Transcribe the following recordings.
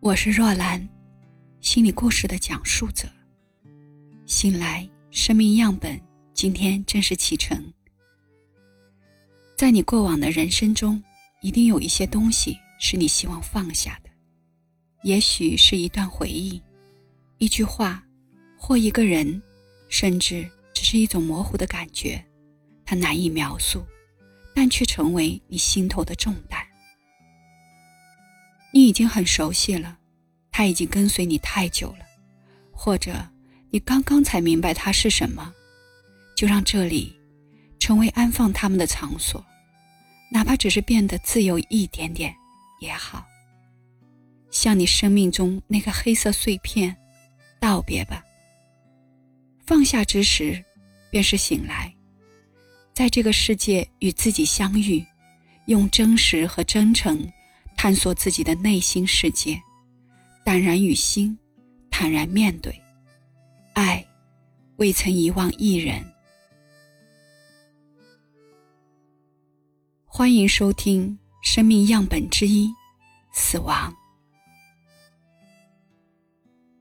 我是若兰，心理故事的讲述者。醒来，生命样本今天正式启程。在你过往的人生中，一定有一些东西是你希望放下的，也许是一段回忆、一句话，或一个人，甚至只是一种模糊的感觉，它难以描述，但却成为你心头的重担。你已经很熟悉了，他已经跟随你太久了，或者你刚刚才明白他是什么，就让这里成为安放他们的场所，哪怕只是变得自由一点点也好。向你生命中那个黑色碎片道别吧。放下之时，便是醒来，在这个世界与自己相遇，用真实和真诚。探索自己的内心世界，淡然于心，坦然面对，爱，未曾遗忘一人。欢迎收听《生命样本之一：死亡》。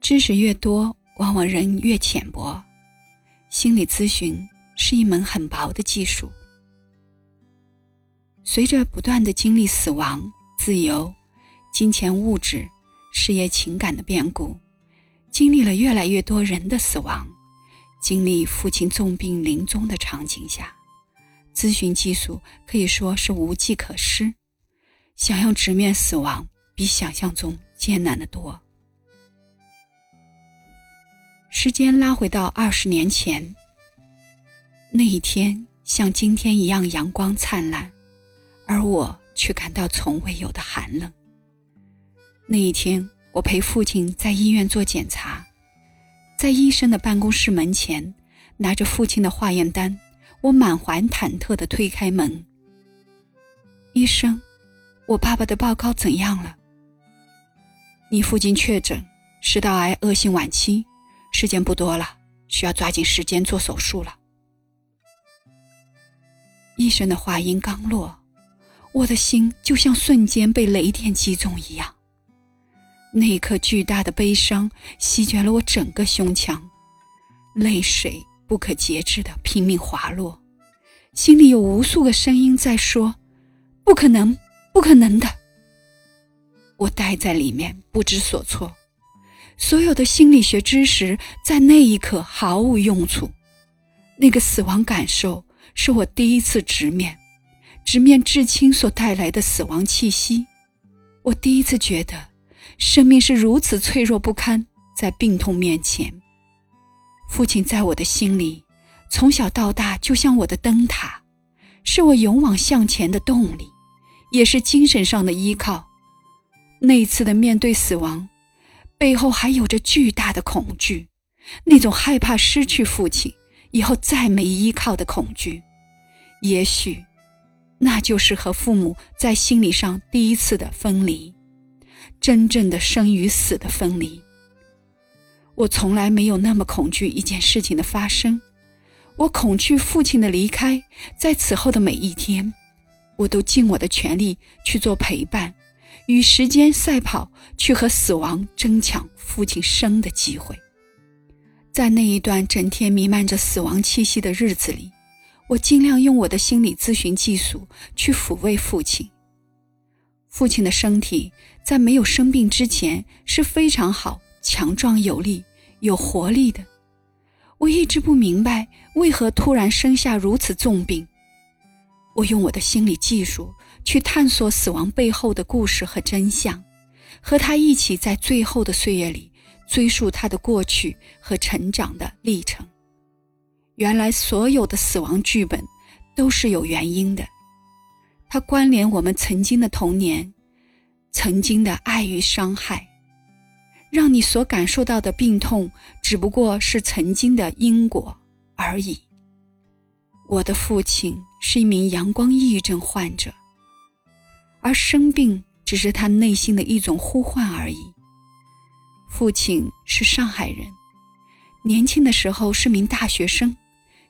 知识越多，往往人越浅薄。心理咨询是一门很薄的技术。随着不断的经历死亡。自由、金钱、物质、事业、情感的变故，经历了越来越多人的死亡，经历父亲重病临终的场景下，咨询技术可以说是无计可施。想要直面死亡，比想象中艰难得多。时间拉回到二十年前，那一天像今天一样阳光灿烂，而我。却感到从未有的寒冷。那一天，我陪父亲在医院做检查，在医生的办公室门前，拿着父亲的化验单，我满怀忐忑地推开门。医生，我爸爸的报告怎样了？你父亲确诊食道癌恶性晚期，时间不多了，需要抓紧时间做手术了。医生的话音刚落。我的心就像瞬间被雷电击中一样，那一刻巨大的悲伤席卷了我整个胸腔，泪水不可节制的拼命滑落，心里有无数个声音在说：“不可能，不可能的。”我待在里面不知所措，所有的心理学知识在那一刻毫无用处，那个死亡感受是我第一次直面。直面至亲所带来的死亡气息，我第一次觉得，生命是如此脆弱不堪。在病痛面前，父亲在我的心里，从小到大就像我的灯塔，是我勇往向前的动力，也是精神上的依靠。那一次的面对死亡，背后还有着巨大的恐惧，那种害怕失去父亲以后再没依靠的恐惧，也许。那就是和父母在心理上第一次的分离，真正的生与死的分离。我从来没有那么恐惧一件事情的发生，我恐惧父亲的离开。在此后的每一天，我都尽我的全力去做陪伴，与时间赛跑，去和死亡争抢父亲生的机会。在那一段整天弥漫着死亡气息的日子里。我尽量用我的心理咨询技术去抚慰父亲。父亲的身体在没有生病之前是非常好、强壮有力、有活力的。我一直不明白为何突然生下如此重病。我用我的心理技术去探索死亡背后的故事和真相，和他一起在最后的岁月里追溯他的过去和成长的历程。原来所有的死亡剧本都是有原因的，它关联我们曾经的童年，曾经的爱与伤害，让你所感受到的病痛只不过是曾经的因果而已。我的父亲是一名阳光抑郁症患者，而生病只是他内心的一种呼唤而已。父亲是上海人，年轻的时候是名大学生。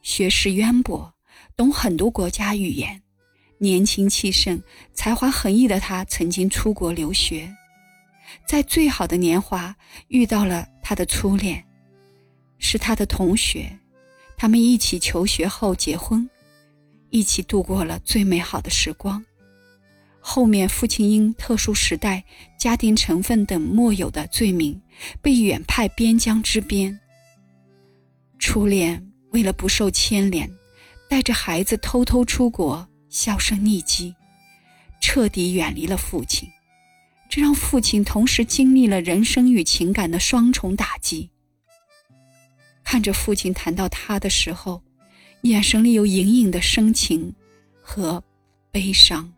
学识渊博，懂很多国家语言，年轻气盛、才华横溢的他曾经出国留学，在最好的年华遇到了他的初恋，是他的同学，他们一起求学后结婚，一起度过了最美好的时光。后面父亲因特殊时代、家庭成分等莫有的罪名，被远派边疆之边。初恋为了不受牵连，带着孩子偷偷出国，销声匿迹，彻底远离了父亲。这让父亲同时经历了人生与情感的双重打击。看着父亲谈到他的时候，眼神里有隐隐的深情和悲伤。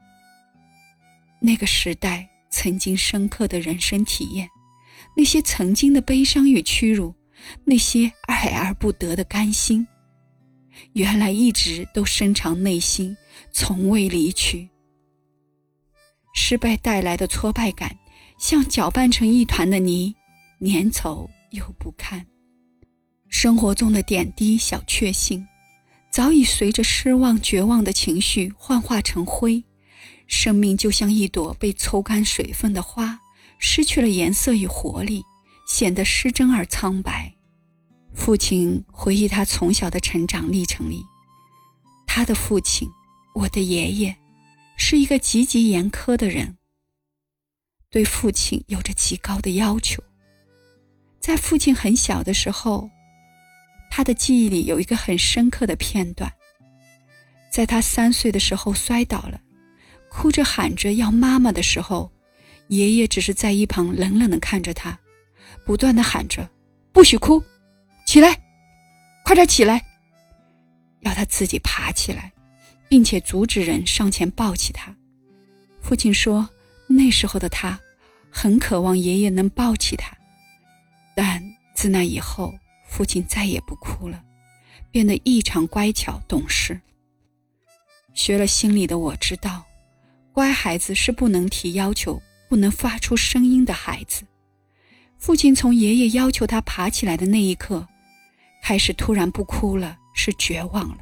那个时代曾经深刻的人生体验，那些曾经的悲伤与屈辱，那些爱而不得的甘心，原来一直都深藏内心，从未离去。失败带来的挫败感，像搅拌成一团的泥，粘稠又不堪。生活中的点滴小确幸，早已随着失望、绝望的情绪幻化成灰。生命就像一朵被抽干水分的花，失去了颜色与活力，显得失真而苍白。父亲回忆他从小的成长历程里，他的父亲，我的爷爷。是一个极其严苛的人，对父亲有着极高的要求。在父亲很小的时候，他的记忆里有一个很深刻的片段：在他三岁的时候摔倒了，哭着喊着要妈妈的时候，爷爷只是在一旁冷冷的看着他，不断的喊着：“不许哭，起来，快点起来，要他自己爬起来。”并且阻止人上前抱起他。父亲说：“那时候的他，很渴望爷爷能抱起他。但自那以后，父亲再也不哭了，变得异常乖巧懂事。学了心理的我知道，乖孩子是不能提要求、不能发出声音的孩子。父亲从爷爷要求他爬起来的那一刻，开始突然不哭了，是绝望了。”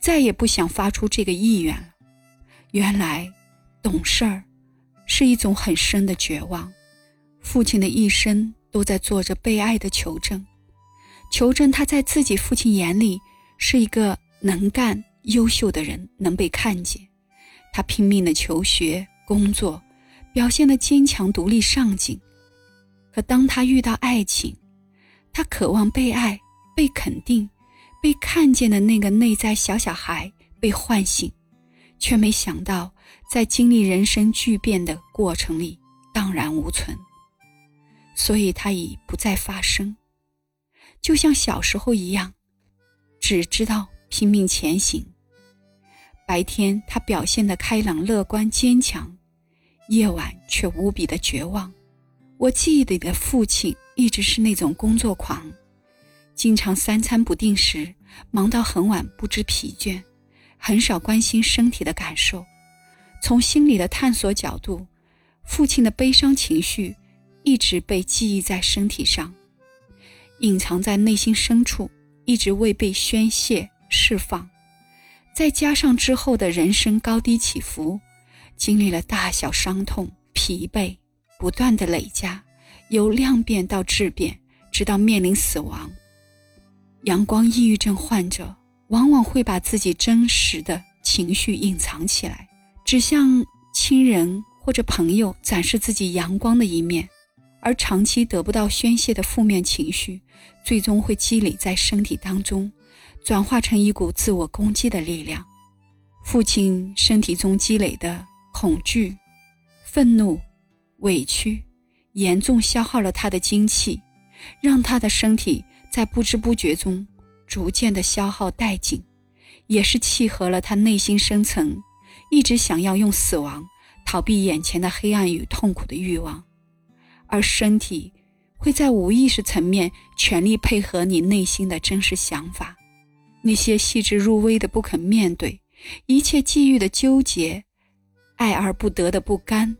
再也不想发出这个意愿了。原来，懂事儿是一种很深的绝望。父亲的一生都在做着被爱的求证，求证他在自己父亲眼里是一个能干、优秀的人，能被看见。他拼命的求学、工作，表现的坚强、独立、上进。可当他遇到爱情，他渴望被爱、被肯定。被看见的那个内在小小孩被唤醒，却没想到在经历人生巨变的过程里荡然无存。所以他已不再发声，就像小时候一样，只知道拼命前行。白天他表现的开朗、乐观、坚强，夜晚却无比的绝望。我记忆里的父亲一直是那种工作狂。经常三餐不定时，忙到很晚，不知疲倦，很少关心身体的感受。从心理的探索角度，父亲的悲伤情绪一直被记忆在身体上，隐藏在内心深处，一直未被宣泄释放。再加上之后的人生高低起伏，经历了大小伤痛、疲惫，不断的累加，由量变到质变，直到面临死亡。阳光抑郁症患者往往会把自己真实的情绪隐藏起来，只向亲人或者朋友展示自己阳光的一面，而长期得不到宣泄的负面情绪，最终会积累在身体当中，转化成一股自我攻击的力量。父亲身体中积累的恐惧、愤怒、委屈，严重消耗了他的精气，让他的身体。在不知不觉中，逐渐的消耗殆尽，也是契合了他内心深层一直想要用死亡逃避眼前的黑暗与痛苦的欲望，而身体会在无意识层面全力配合你内心的真实想法，那些细致入微的不肯面对，一切际遇的纠结，爱而不得的不甘，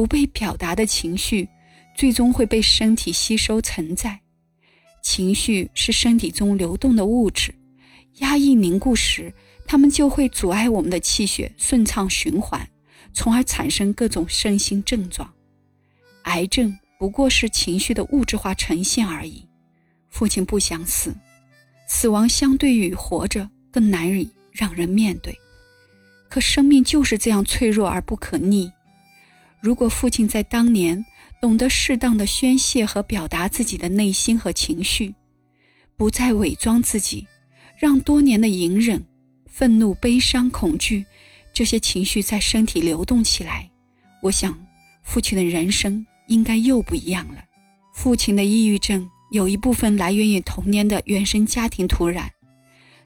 不被表达的情绪，最终会被身体吸收承载。情绪是身体中流动的物质，压抑凝固时，它们就会阻碍我们的气血顺畅循环，从而产生各种身心症状。癌症不过是情绪的物质化呈现而已。父亲不想死，死亡相对于活着更难以让人面对。可生命就是这样脆弱而不可逆。如果父亲在当年懂得适当的宣泄和表达自己的内心和情绪，不再伪装自己，让多年的隐忍、愤怒、悲伤、恐惧这些情绪在身体流动起来，我想，父亲的人生应该又不一样了。父亲的抑郁症。有一部分来源于童年的原生家庭土壤，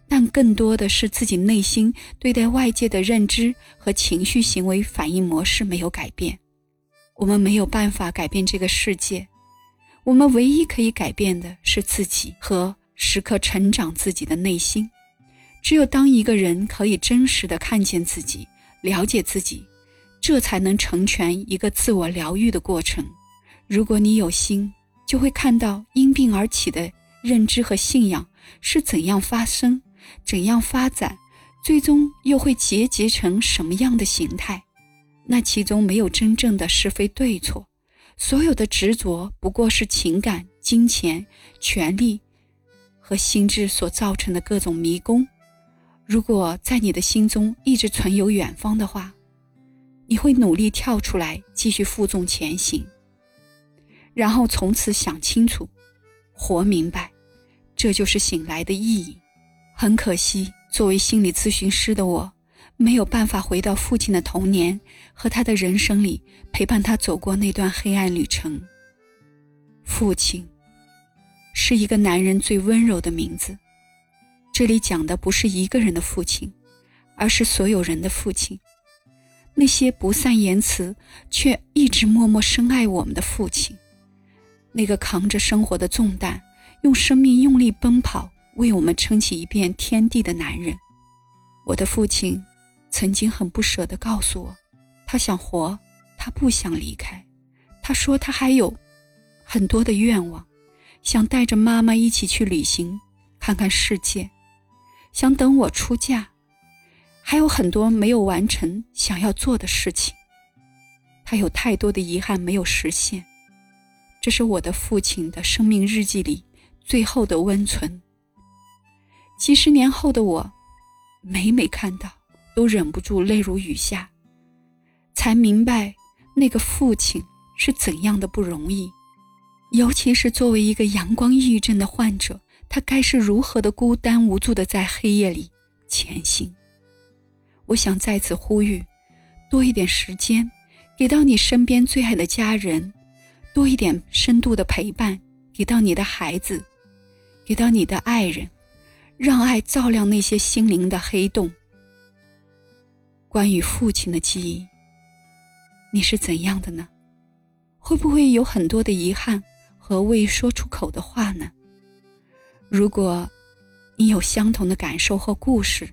但更多的是自己内心对待外界的认知和情绪行为反应模式没有改变。我们没有办法改变这个世界，我们唯一可以改变的是自己和时刻成长自己的内心。只有当一个人可以真实的看见自己、了解自己，这才能成全一个自我疗愈的过程。如果你有心。就会看到因病而起的认知和信仰是怎样发生、怎样发展，最终又会结结成什么样的形态。那其中没有真正的是非对错，所有的执着不过是情感、金钱、权力和心智所造成的各种迷宫。如果在你的心中一直存有远方的话，你会努力跳出来，继续负重前行。然后从此想清楚，活明白，这就是醒来的意义。很可惜，作为心理咨询师的我，没有办法回到父亲的童年和他的人生里，陪伴他走过那段黑暗旅程。父亲，是一个男人最温柔的名字。这里讲的不是一个人的父亲，而是所有人的父亲。那些不善言辞却一直默默深爱我们的父亲。那个扛着生活的重担，用生命用力奔跑，为我们撑起一片天地的男人，我的父亲，曾经很不舍地告诉我，他想活，他不想离开。他说他还有很多的愿望，想带着妈妈一起去旅行，看看世界，想等我出嫁，还有很多没有完成想要做的事情。他有太多的遗憾没有实现。这是我的父亲的生命日记里最后的温存。几十年后的我，每每看到，都忍不住泪如雨下，才明白那个父亲是怎样的不容易。尤其是作为一个阳光抑郁症的患者，他该是如何的孤单无助的在黑夜里前行。我想在此呼吁，多一点时间，给到你身边最爱的家人。多一点深度的陪伴，给到你的孩子，给到你的爱人，让爱照亮那些心灵的黑洞。关于父亲的记忆，你是怎样的呢？会不会有很多的遗憾和未说出口的话呢？如果你有相同的感受和故事，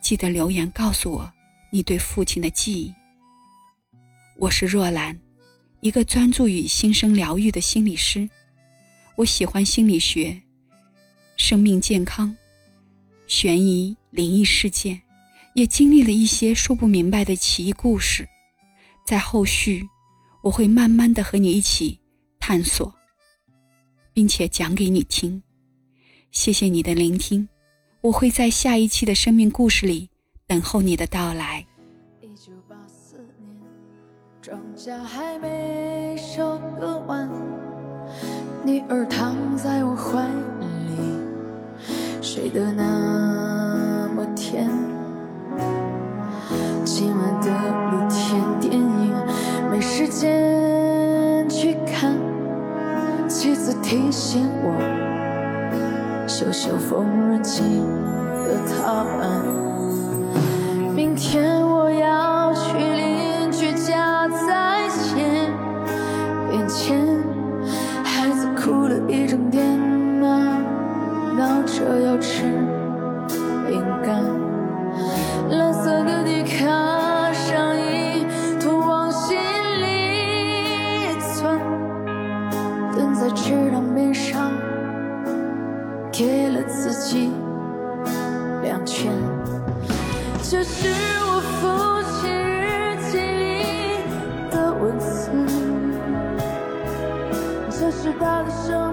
记得留言告诉我你对父亲的记忆。我是若兰。一个专注于心生疗愈的心理师，我喜欢心理学、生命健康、悬疑、灵异事件，也经历了一些说不明白的奇异故事。在后续，我会慢慢的和你一起探索，并且讲给你听。谢谢你的聆听，我会在下一期的生命故事里等候你的到来。庄稼还没收割完，女儿躺在我怀里，睡得那么甜。的露天电影没时间去看，妻子提醒我修修缝纫机的踏板。明天我要去邻居家再借点钱，孩子哭了一整天呢，闹着要吃。自己两拳这是我父亲日记里的文字。这是他的生